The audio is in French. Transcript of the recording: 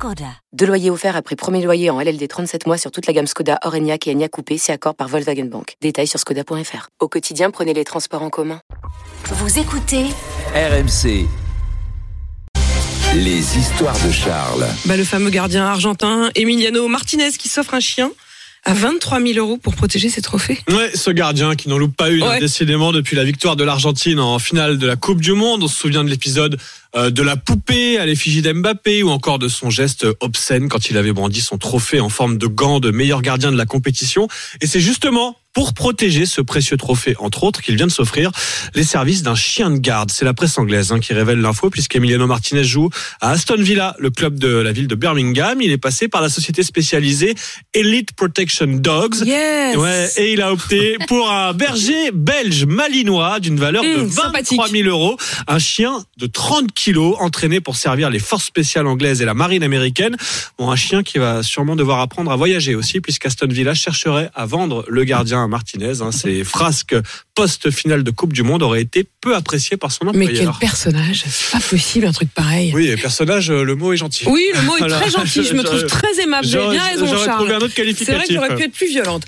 Skoda. Deux loyers offerts après premier loyer en LLD 37 mois sur toute la gamme Skoda, Orenia et Enya Coupé, c'est accord par Volkswagen Bank. Détails sur skoda.fr. Au quotidien, prenez les transports en commun. Vous écoutez RMC. Les histoires de Charles. Bah, le fameux gardien argentin Emiliano Martinez qui s'offre un chien à 23 000 euros pour protéger ses trophées. Ouais, ce gardien qui n'en loupe pas une, hein, décidément, depuis la victoire de l'Argentine en finale de la Coupe du Monde. On se souvient de l'épisode euh, de la poupée à l'effigie d'Mbappé ou encore de son geste obscène quand il avait brandi son trophée en forme de gant de meilleur gardien de la compétition. Et c'est justement pour protéger ce précieux trophée, entre autres, qu'il vient de s'offrir les services d'un chien de garde. C'est la presse anglaise hein, qui révèle l'info, puisqu'Emiliano Martinez joue à Aston Villa, le club de la ville de Birmingham. Il est passé par la société spécialisée Elite Protection Dogs. Yes Ouais, et il a opté pour un berger belge malinois d'une valeur de Mmh, 23 sympathique. 000 euros. Un chien de 30 kilos entraîné pour servir les forces spéciales anglaises et la marine américaine. Bon, un chien qui va sûrement devoir apprendre à voyager aussi, puisqu'Aston Villa chercherait à vendre le gardien Martinez. Hein. Ses frasques post-finale de Coupe du Monde auraient été peu appréciées par son Mais quel employeur. personnage C'est pas possible un truc pareil. Oui, personnage, euh, le mot est gentil. Oui, le mot est Voilà. très gentil, je me trouve très aimable. J'aurais bien raison, j'aurais Charles. trouvé un autre C'est vrai que j'aurais pu être plus violente.